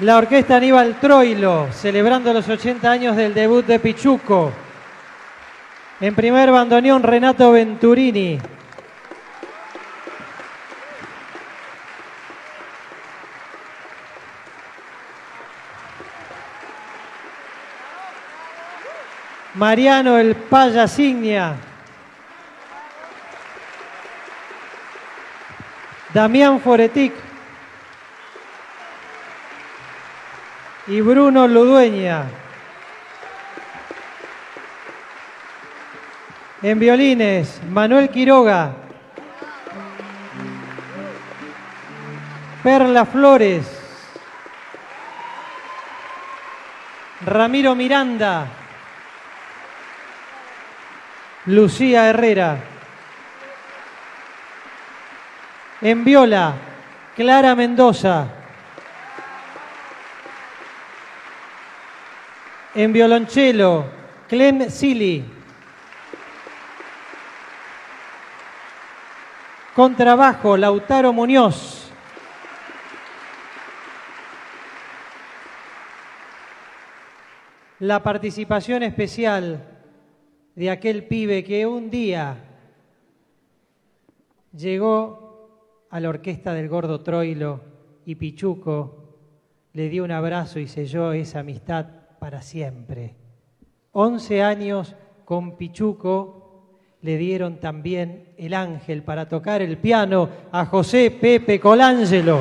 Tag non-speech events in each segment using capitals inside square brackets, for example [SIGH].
La orquesta Aníbal Troilo, celebrando los 80 años del debut de Pichuco. En primer bandoneón, Renato Venturini. Mariano el Payasignia. Damián Foretic. Y Bruno Ludueña. En violines, Manuel Quiroga. Perla Flores. Ramiro Miranda. Lucía Herrera. En viola, Clara Mendoza. En violonchelo, Clem Sili. Contrabajo, Lautaro Muñoz. La participación especial de aquel pibe que un día llegó a la orquesta del Gordo Troilo y Pichuco le dio un abrazo y selló esa amistad para siempre. Once años con Pichuco le dieron también el ángel para tocar el piano a José Pepe Colangelo.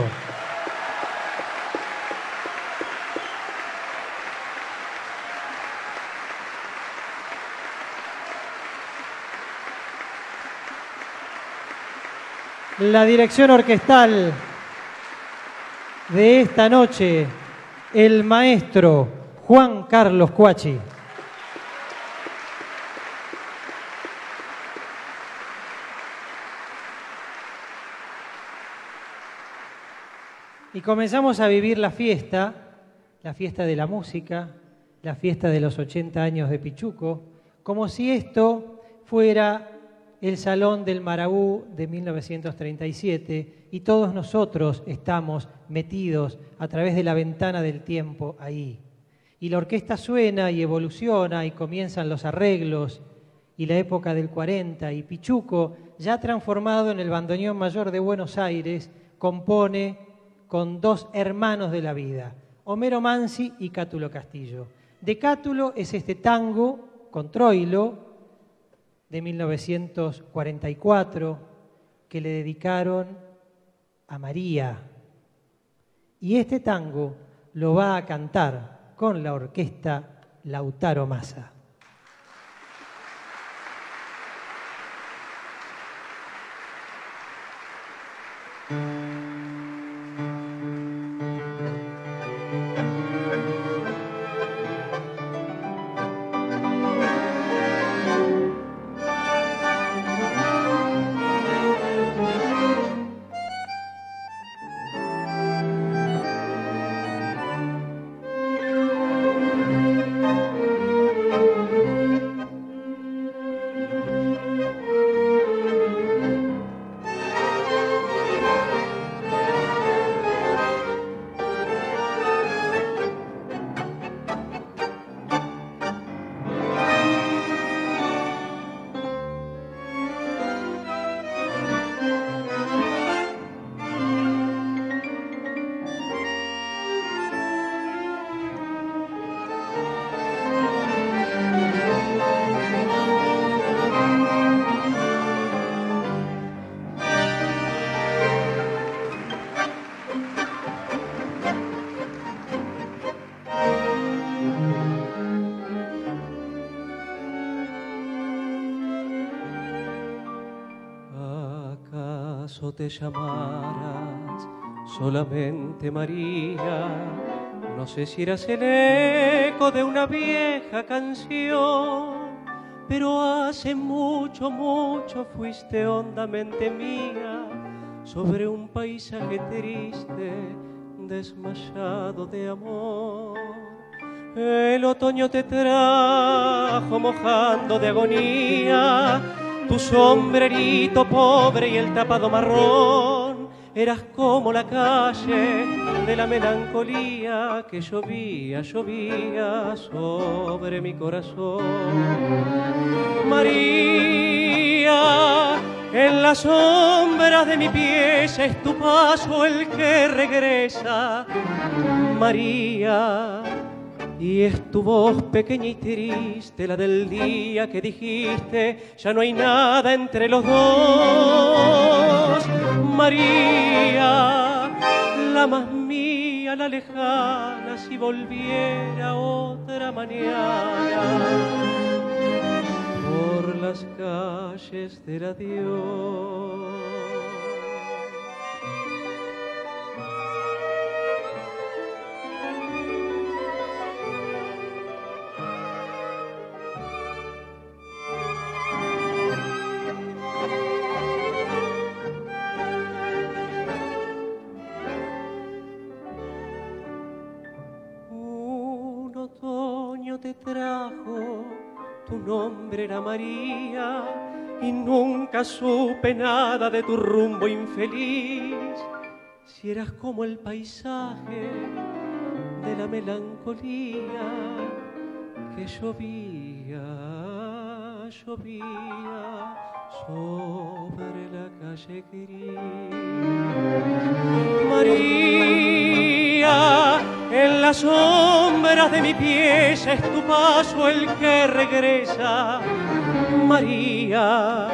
La dirección orquestal de esta noche, el maestro Juan Carlos Cuachi. Y comenzamos a vivir la fiesta, la fiesta de la música, la fiesta de los 80 años de Pichuco, como si esto fuera el Salón del Marabú de 1937 y todos nosotros estamos metidos a través de la ventana del tiempo ahí. Y la orquesta suena y evoluciona y comienzan los arreglos y la época del 40 y Pichuco, ya transformado en el bandoneón mayor de Buenos Aires, compone con dos hermanos de la vida, Homero Mansi y Cátulo Castillo. De Cátulo es este tango con Troilo, de 1944 que le dedicaron a María. Y este tango lo va a cantar con la orquesta Lautaro Massa. Te llamaras solamente María. No sé si eras el eco de una vieja canción, pero hace mucho, mucho fuiste hondamente mía sobre un paisaje triste, desmayado de amor. El otoño te trajo mojando de agonía tu sombrerito pobre y el tapado marrón eras como la calle de la melancolía que llovía, llovía sobre mi corazón. María, en la sombra de mi pieza es tu paso el que regresa. María, y es tu voz pequeña y triste, la del día que dijiste, ya no hay nada entre los dos. María, la más mía, la lejana, si volviera otra mañana por las calles del adiós. Te trajo, tu nombre era María y nunca supe nada de tu rumbo infeliz. Si eras como el paisaje de la melancolía que llovía, llovía sobre la calle gris. María, las sombras de mi pieza es tu paso el que regresa. María,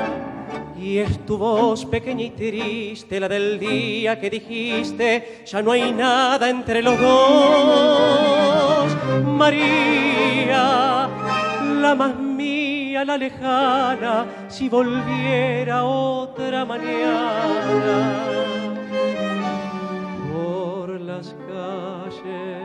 y es tu voz pequeña y triste, la del día que dijiste, ya no hay nada entre los dos. María, la más mía, la lejana, si volviera otra mañana por las calles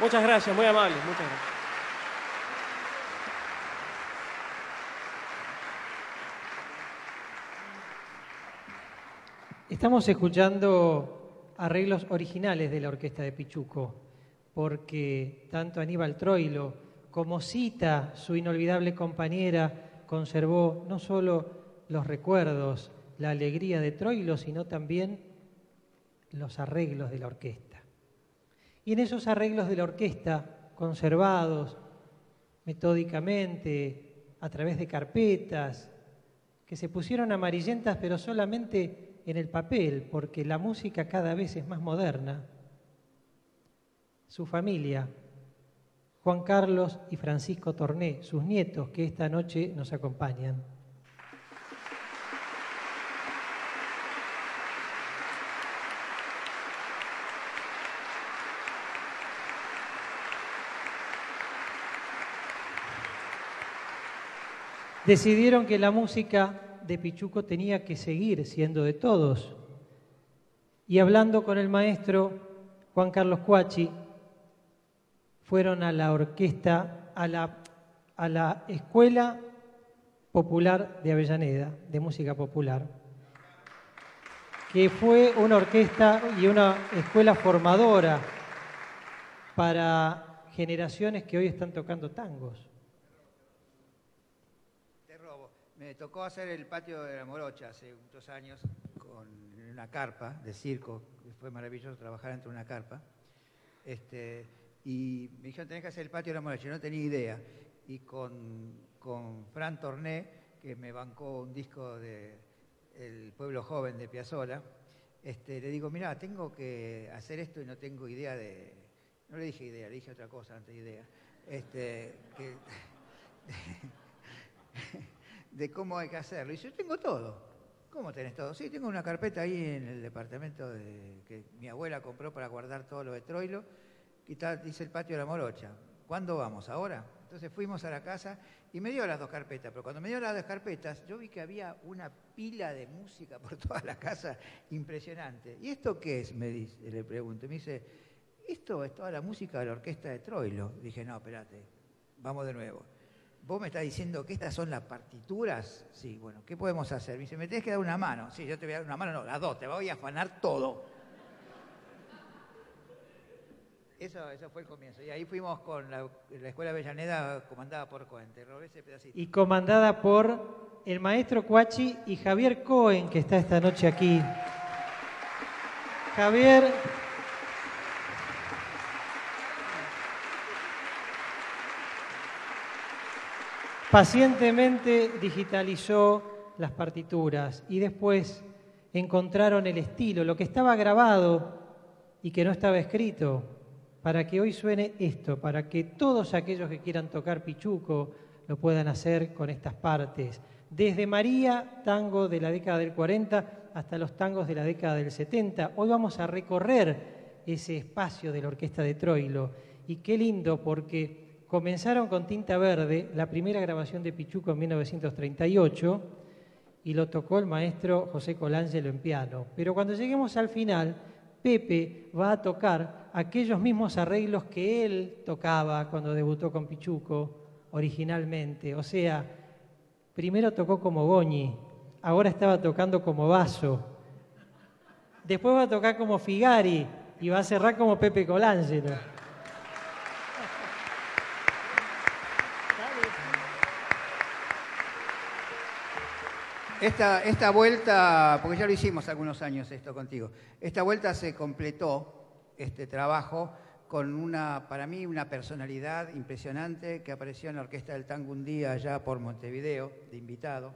Muchas gracias, muy amable. Muchas gracias. Estamos escuchando arreglos originales de la orquesta de Pichuco, porque tanto Aníbal Troilo como Cita, su inolvidable compañera, conservó no solo los recuerdos, la alegría de Troilo, sino también los arreglos de la orquesta. Y en esos arreglos de la orquesta, conservados metódicamente a través de carpetas, que se pusieron amarillentas pero solamente en el papel, porque la música cada vez es más moderna, su familia, Juan Carlos y Francisco Torné, sus nietos que esta noche nos acompañan. decidieron que la música de Pichuco tenía que seguir siendo de todos. Y hablando con el maestro Juan Carlos Cuachi, fueron a la orquesta, a la, a la Escuela Popular de Avellaneda, de música popular, que fue una orquesta y una escuela formadora para generaciones que hoy están tocando tangos. Me tocó hacer el patio de la Morocha hace muchos años con una carpa de circo, fue maravilloso trabajar entre una carpa. Este, y me dijeron, tenés que hacer el patio de la Morocha, yo no tenía idea. Y con, con Fran Torné, que me bancó un disco de El Pueblo Joven de Piazzolla, este, le digo, mira, tengo que hacer esto y no tengo idea de... No le dije idea, le dije otra cosa antes de idea. Este, [LAUGHS] de cómo hay que hacerlo. Y yo tengo todo. ¿Cómo tenés todo? Sí, tengo una carpeta ahí en el departamento de, que mi abuela compró para guardar todo lo de Troilo. Y está, dice el patio de la morocha. ¿Cuándo vamos? ¿Ahora? Entonces fuimos a la casa y me dio las dos carpetas. Pero cuando me dio las dos carpetas, yo vi que había una pila de música por toda la casa impresionante. ¿Y esto qué es? Me dice, le pregunto. Me dice, esto es toda la música de la orquesta de Troilo. Dije, no, espérate, vamos de nuevo vos me estás diciendo que estas son las partituras. Sí, bueno, ¿qué podemos hacer? Me dice, me tenés que dar una mano. Sí, yo te voy a dar una mano, no, las dos, te voy a afanar todo. Eso, eso fue el comienzo. Y ahí fuimos con la, la Escuela Avellaneda comandada por Cohen. Te robé ese pedacito. Y comandada por el maestro Cuachi y Javier Cohen, que está esta noche aquí. Javier pacientemente digitalizó las partituras y después encontraron el estilo, lo que estaba grabado y que no estaba escrito, para que hoy suene esto, para que todos aquellos que quieran tocar pichuco lo puedan hacer con estas partes. Desde María, tango de la década del 40, hasta los tangos de la década del 70. Hoy vamos a recorrer ese espacio de la orquesta de Troilo. Y qué lindo porque Comenzaron con Tinta Verde, la primera grabación de Pichuco en 1938, y lo tocó el maestro José Colangelo en piano. Pero cuando lleguemos al final, Pepe va a tocar aquellos mismos arreglos que él tocaba cuando debutó con Pichuco originalmente. O sea, primero tocó como Goñi, ahora estaba tocando como Vaso, después va a tocar como Figari y va a cerrar como Pepe Colangelo. Esta, esta vuelta, porque ya lo hicimos algunos años esto contigo, esta vuelta se completó, este trabajo, con una, para mí, una personalidad impresionante que apareció en la Orquesta del Tango un día allá por Montevideo, de invitado,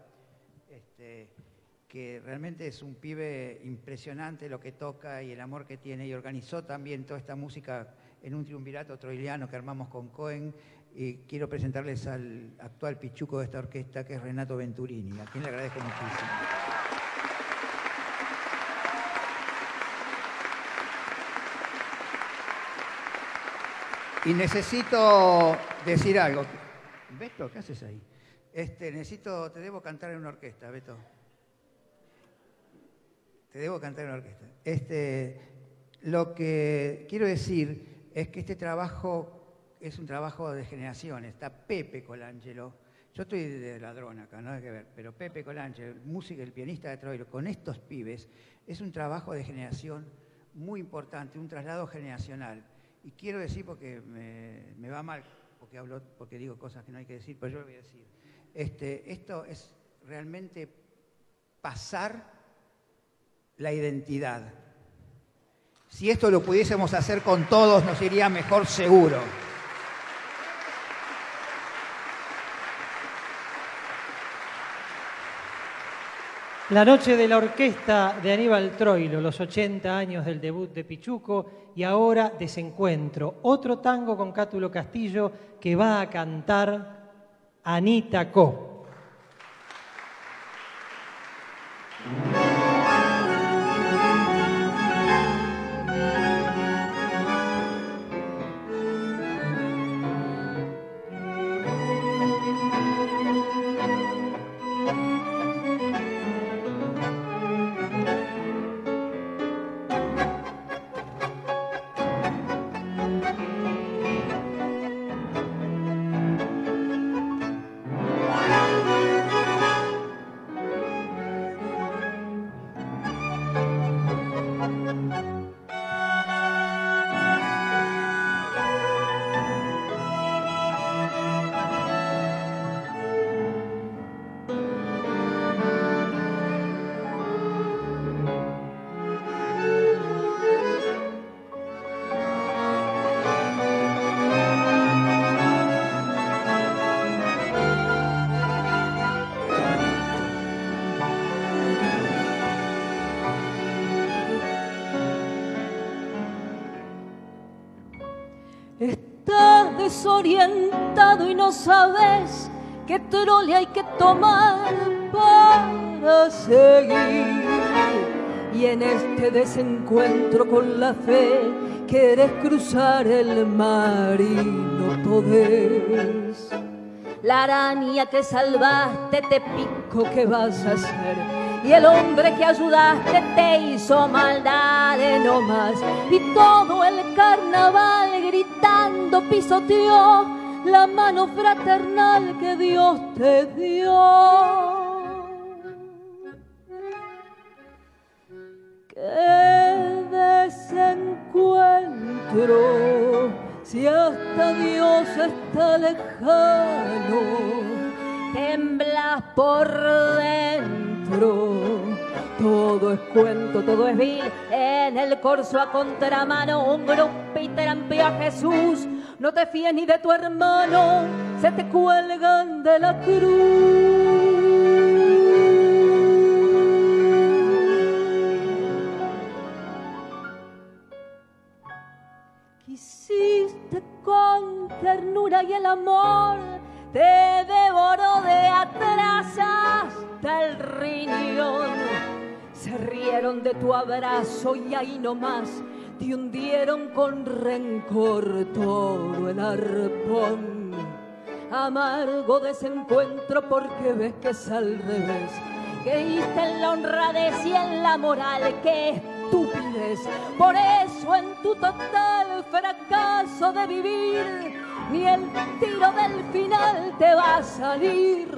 este, que realmente es un pibe impresionante lo que toca y el amor que tiene, y organizó también toda esta música en un triunvirato troiliano que armamos con Cohen y quiero presentarles al actual pichuco de esta orquesta, que es Renato Venturini, a quien le agradezco muchísimo. Y necesito decir algo. Beto, ¿qué haces ahí? Este, necesito, te debo cantar en una orquesta, Beto. Te debo cantar en una orquesta. Este, lo que quiero decir es que este trabajo es un trabajo de generación. Está Pepe Colangelo. Yo estoy de ladrón acá, no hay que ver, pero Pepe Colangelo, el músico, el pianista de Troilo, con estos pibes, es un trabajo de generación muy importante, un traslado generacional. Y quiero decir, porque me, va mal, porque hablo, porque digo cosas que no hay que decir, pero yo lo voy a decir. Este, esto es realmente pasar la identidad. Si esto lo pudiésemos hacer con todos, nos iría mejor seguro. La noche de la orquesta de Aníbal Troilo, los 80 años del debut de Pichuco y ahora Desencuentro, otro tango con Cátulo Castillo que va a cantar Anita Co. qué trole hay que tomar para seguir. Y en este desencuentro con la fe quieres cruzar el mar y no podés. La araña que salvaste te pico, ¿qué vas a hacer? y el hombre que ayudaste te hizo maldad no más y todo el carnaval gritando pisoteó la mano fraternal que Dios te dio. Qué desencuentro si hasta Dios está lejano, temblas por dentro. Todo es cuento, todo es vil. En el corso a contramano, un grupo y a Jesús. No te fíes ni de tu hermano, se te cuelgan de la cruz. con ternura y el amor te devoró de atrás hasta el riñón. Se rieron de tu abrazo y ahí nomás te hundieron con rencor todo el arpón. Amargo desencuentro porque ves que es al revés. Creíste en la honradez y en la moral que estúpides. Por eso en tu total fracaso de vivir, ni el tiro del final te va a salir.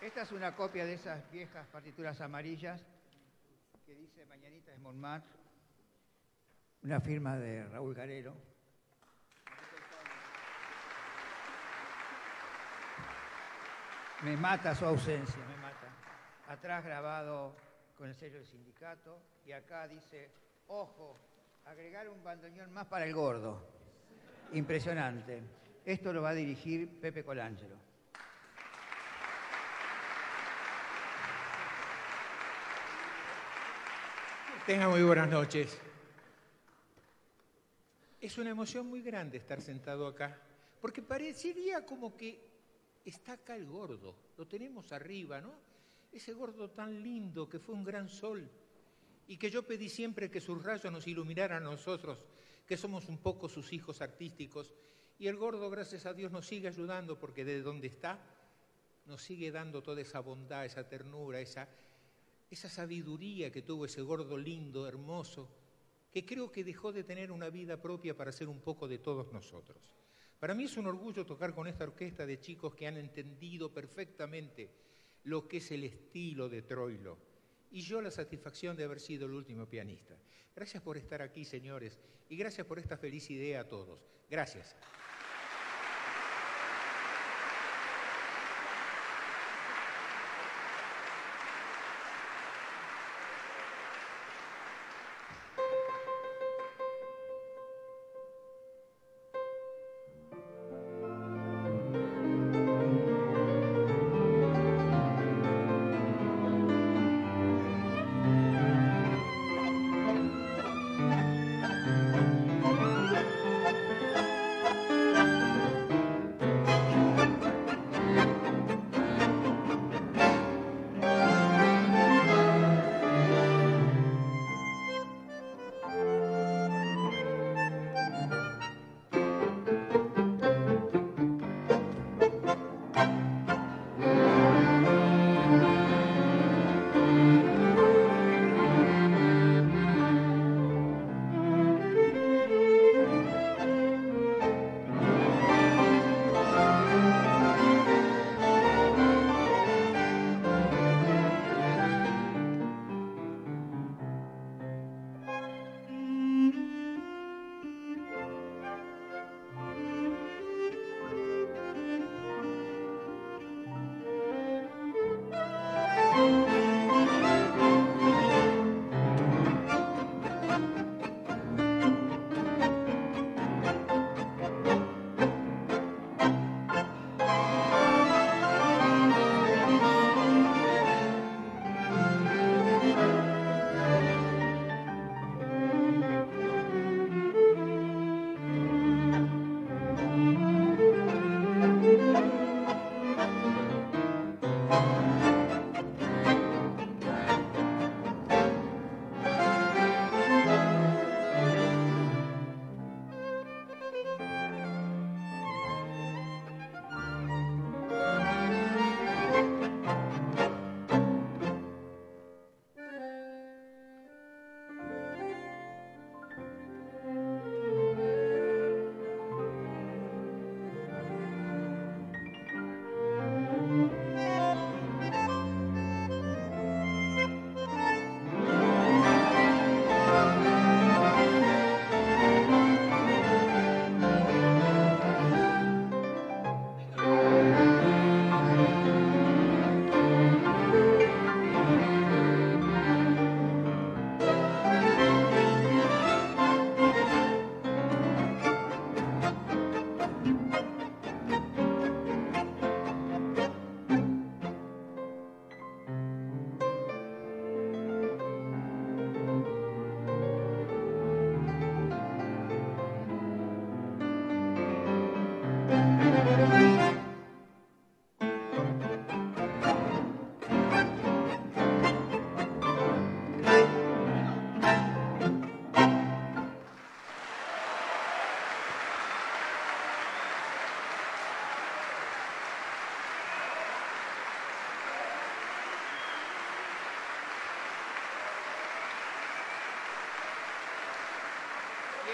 Esta es una copia de esas viejas partituras amarillas que dice Mañanita de Montmartre, una firma de Raúl Garero. Me mata su ausencia, me mata. Atrás grabado con el sello del sindicato y acá dice, ojo, agregar un bandoneón más para el gordo. Impresionante. Esto lo va a dirigir Pepe Colangelo. Tenga muy buenas noches. Es una emoción muy grande estar sentado acá, porque parecería como que está acá el gordo, lo tenemos arriba, ¿no? Ese gordo tan lindo que fue un gran sol y que yo pedí siempre que sus rayos nos iluminaran a nosotros, que somos un poco sus hijos artísticos. Y el gordo, gracias a Dios, nos sigue ayudando porque de donde está nos sigue dando toda esa bondad, esa ternura, esa, esa sabiduría que tuvo ese gordo lindo, hermoso, que creo que dejó de tener una vida propia para ser un poco de todos nosotros. Para mí es un orgullo tocar con esta orquesta de chicos que han entendido perfectamente lo que es el estilo de Troilo. Y yo la satisfacción de haber sido el último pianista. Gracias por estar aquí, señores, y gracias por esta feliz idea a todos. Gracias.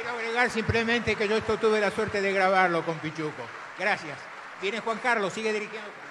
Quiero agregar simplemente que yo esto tuve la suerte de grabarlo con Pichuco. Gracias. Viene Juan Carlos, sigue dirigiendo.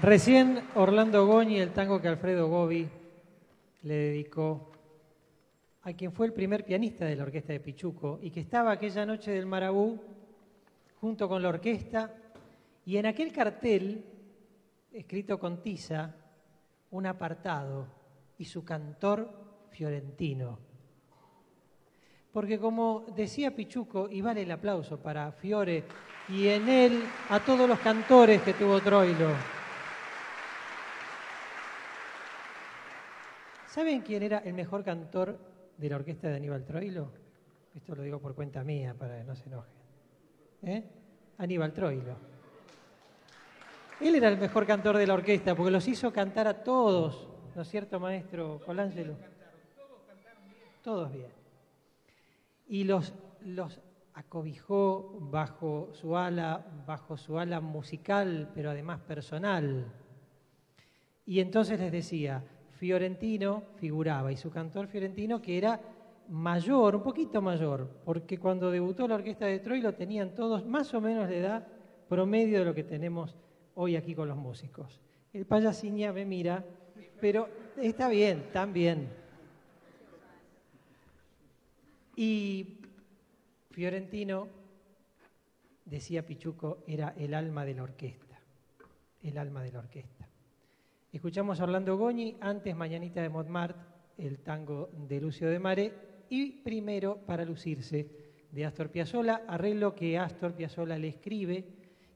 Recién Orlando Goñi, el tango que Alfredo Gobi le dedicó a quien fue el primer pianista de la orquesta de Pichuco y que estaba aquella noche del Marabú junto con la orquesta y en aquel cartel, escrito con tiza, un apartado y su cantor fiorentino. Porque como decía Pichuco, y vale el aplauso para Fiore y en él a todos los cantores que tuvo Troilo. ¿Saben quién era el mejor cantor de la orquesta de Aníbal Troilo? Esto lo digo por cuenta mía, para que no se enojen. ¿Eh? Aníbal Troilo. Él era el mejor cantor de la orquesta porque los hizo cantar a todos, ¿no es cierto, maestro Colangelo? Todos bien. Y los, los acobijó bajo su ala, bajo su ala musical, pero además personal. Y entonces les decía, Fiorentino figuraba, y su cantor Fiorentino, que era mayor, un poquito mayor, porque cuando debutó la orquesta de Troilo tenían todos más o menos la edad promedio de lo que tenemos hoy aquí con los músicos. El payasiña me mira, pero está bien, también. Y Fiorentino, decía Pichuco, era el alma de la orquesta, el alma de la orquesta. Escuchamos a Orlando Goñi, antes Mañanita de Montmartre, el tango de Lucio de Mare, y primero Para lucirse de Astor Piazzolla, arreglo que Astor Piazzolla le escribe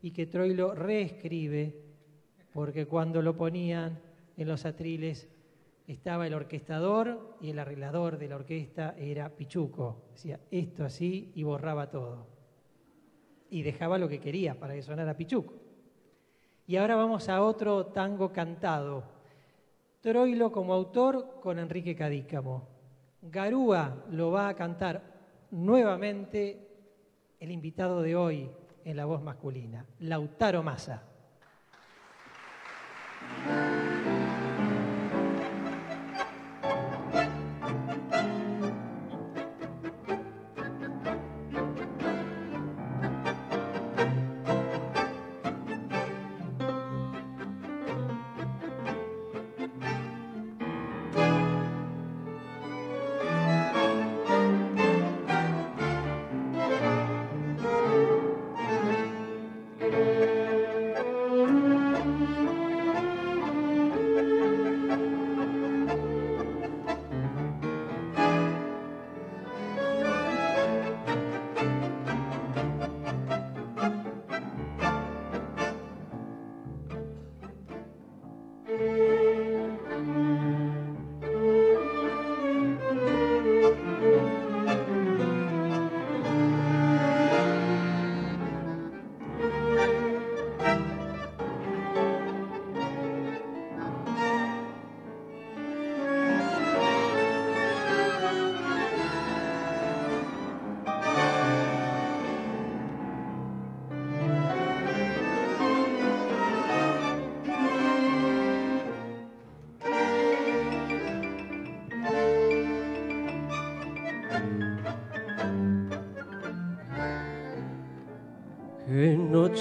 y que Troilo reescribe, porque cuando lo ponían en los atriles estaba el orquestador y el arreglador de la orquesta era Pichuco. Decía esto así y borraba todo. Y dejaba lo que quería para que sonara Pichuco. Y ahora vamos a otro tango cantado. Troilo como autor con Enrique Cadícamo. Garúa lo va a cantar nuevamente el invitado de hoy en la voz masculina, Lautaro Massa.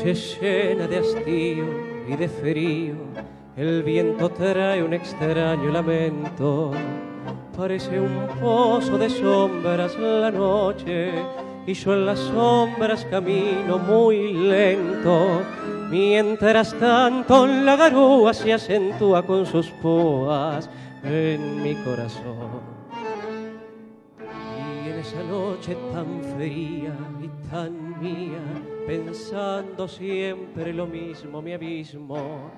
Llena de hastío y de frío, el viento trae un extraño lamento. Parece un pozo de sombras la noche y yo en las sombras camino muy lento. Mientras tanto la garúa se acentúa con sus púas en mi corazón. Y en esa noche tan fría y tan mía, pensando siempre lo mismo, mi abismo.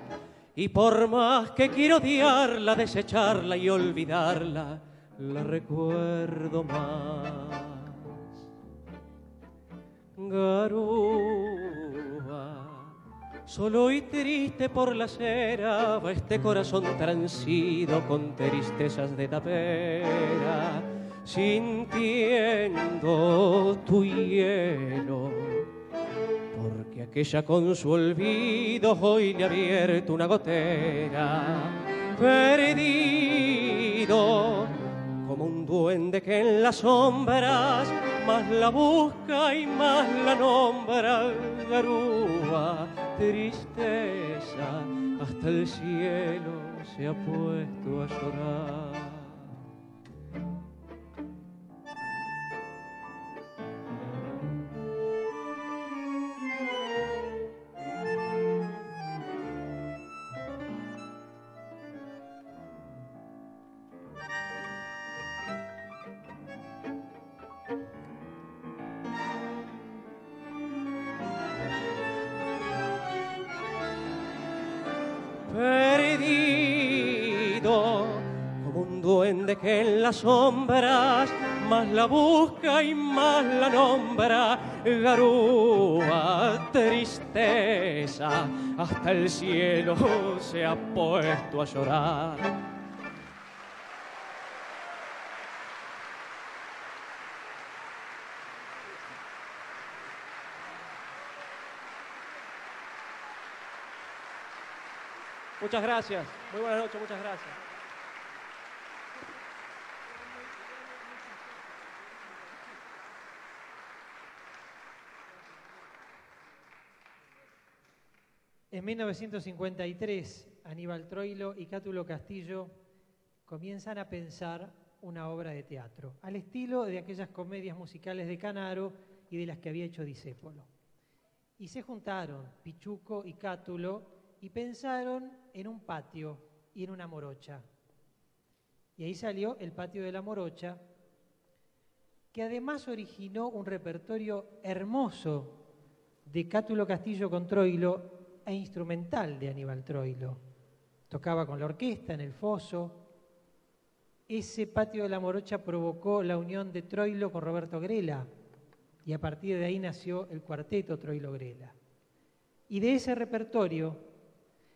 Y por más que quiero odiarla, desecharla y olvidarla, la recuerdo más. Garúa, solo y triste por la cera va este corazón transido con tristezas de tapera, sintiendo tu hielo porque aquella con su olvido hoy le ha abierto una gotera, perdido como un duende que en las sombras más la busca y más la nombra garúa, tristeza, hasta el cielo se ha puesto a llorar. Sombras más la busca y más la nombra. Garúa, tristeza, hasta el cielo se ha puesto a llorar. Muchas gracias. Muy buenas noches, muchas gracias. En 1953, Aníbal Troilo y Cátulo Castillo comienzan a pensar una obra de teatro, al estilo de aquellas comedias musicales de Canaro y de las que había hecho Disépolo. Y se juntaron Pichuco y Cátulo y pensaron en un patio y en una morocha. Y ahí salió el patio de la morocha, que además originó un repertorio hermoso de Cátulo Castillo con Troilo e instrumental de Aníbal Troilo. Tocaba con la orquesta en el foso. Ese patio de la morocha provocó la unión de Troilo con Roberto Grela y a partir de ahí nació el cuarteto Troilo-Grela. Y de ese repertorio,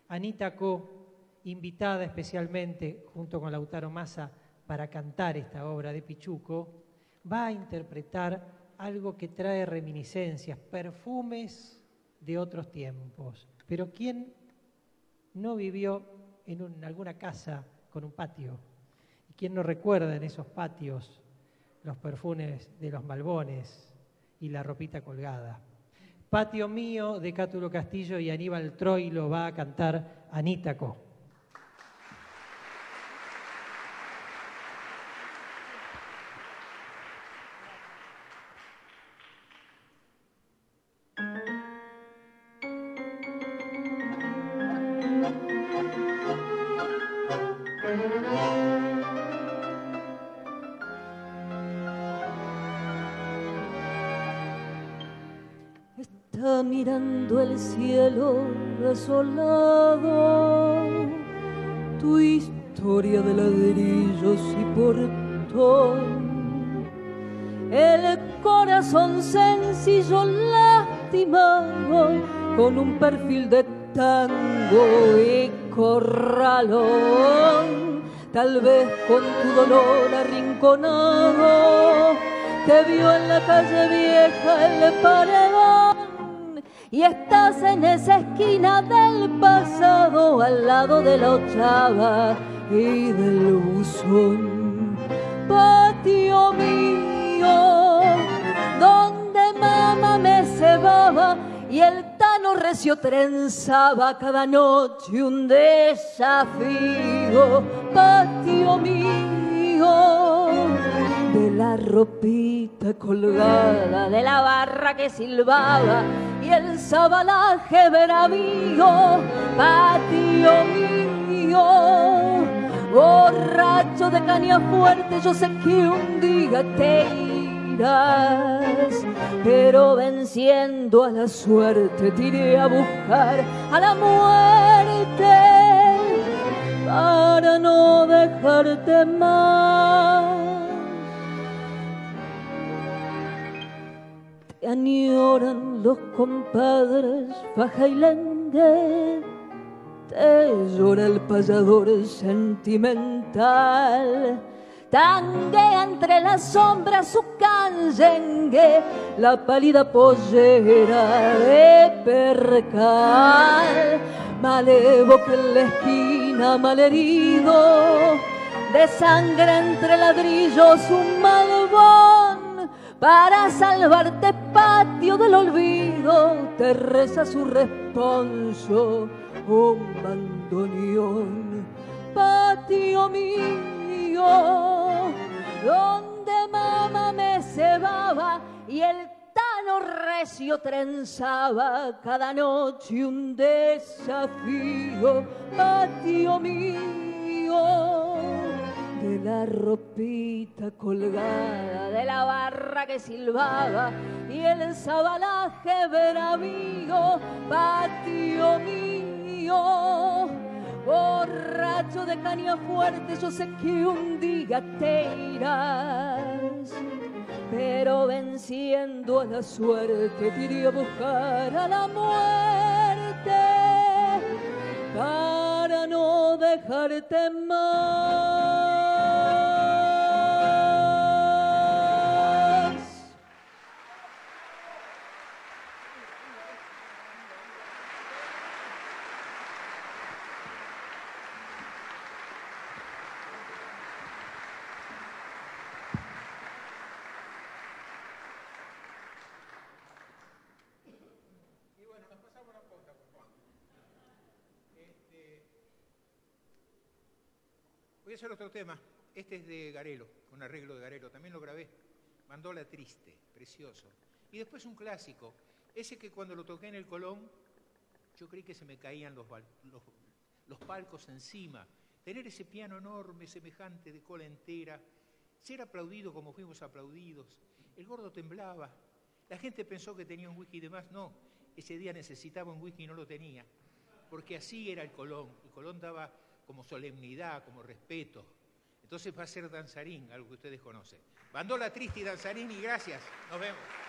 Anita Co, invitada especialmente junto con Lautaro Massa para cantar esta obra de Pichuco, va a interpretar algo que trae reminiscencias, perfumes de otros tiempos. Pero ¿quién no vivió en alguna casa con un patio? ¿Y quién no recuerda en esos patios los perfumes de los malbones y la ropita colgada? Patio mío de Cátulo Castillo y Aníbal Troy lo va a cantar Anítaco. Cielo desolado, tu historia de ladrillos y portón, el corazón sencillo lastimado con un perfil de tango y corralón, tal vez con tu dolor arrinconado, te vio en la calle vieja el paredón y estás en esa esquina del pasado al lado de la ochava y del buzón. Patio mío, donde mamá me cebaba y el tano recio trenzaba cada noche un desafío. Patio mío, la ropita colgada, de la barra que silbaba y el sabalaje bravío, patio mío. Borracho de caña fuerte, yo sé que un día te irás, pero venciendo a la suerte te iré a buscar a la muerte para no dejarte más. Añoran los compadres faja y lengue, te llora el payador sentimental. Tanguea entre las sombras su canyengue, la pálida pollera de percal. Malevo que en la esquina malherido de sangre entre ladrillos un malvón para salvarte patio del olvido te reza su responso un bandoneón. Patio mío donde mamá me cebaba y el tano recio trenzaba cada noche un desafío. Patio mío de la ropita colgada, de la barra que silbaba y el sabalaje bravío, patio mío. Borracho de caña fuerte, yo sé que un día te irás, pero venciendo a la suerte te iré a buscar a la muerte para no dejarte más. Hacer otro tema. Este es de Garelo, con arreglo de Garelo. También lo grabé. Mandola Triste, precioso. Y después un clásico. Ese que cuando lo toqué en el Colón, yo creí que se me caían los, los, los palcos encima. Tener ese piano enorme, semejante de cola entera. Ser aplaudido como fuimos aplaudidos. El gordo temblaba. La gente pensó que tenía un whisky de más. No, ese día necesitaba un whisky y no lo tenía. Porque así era el Colón. El Colón daba como solemnidad, como respeto. Entonces va a ser danzarín, algo que ustedes conocen. Bandola triste danzarín y gracias. Nos vemos.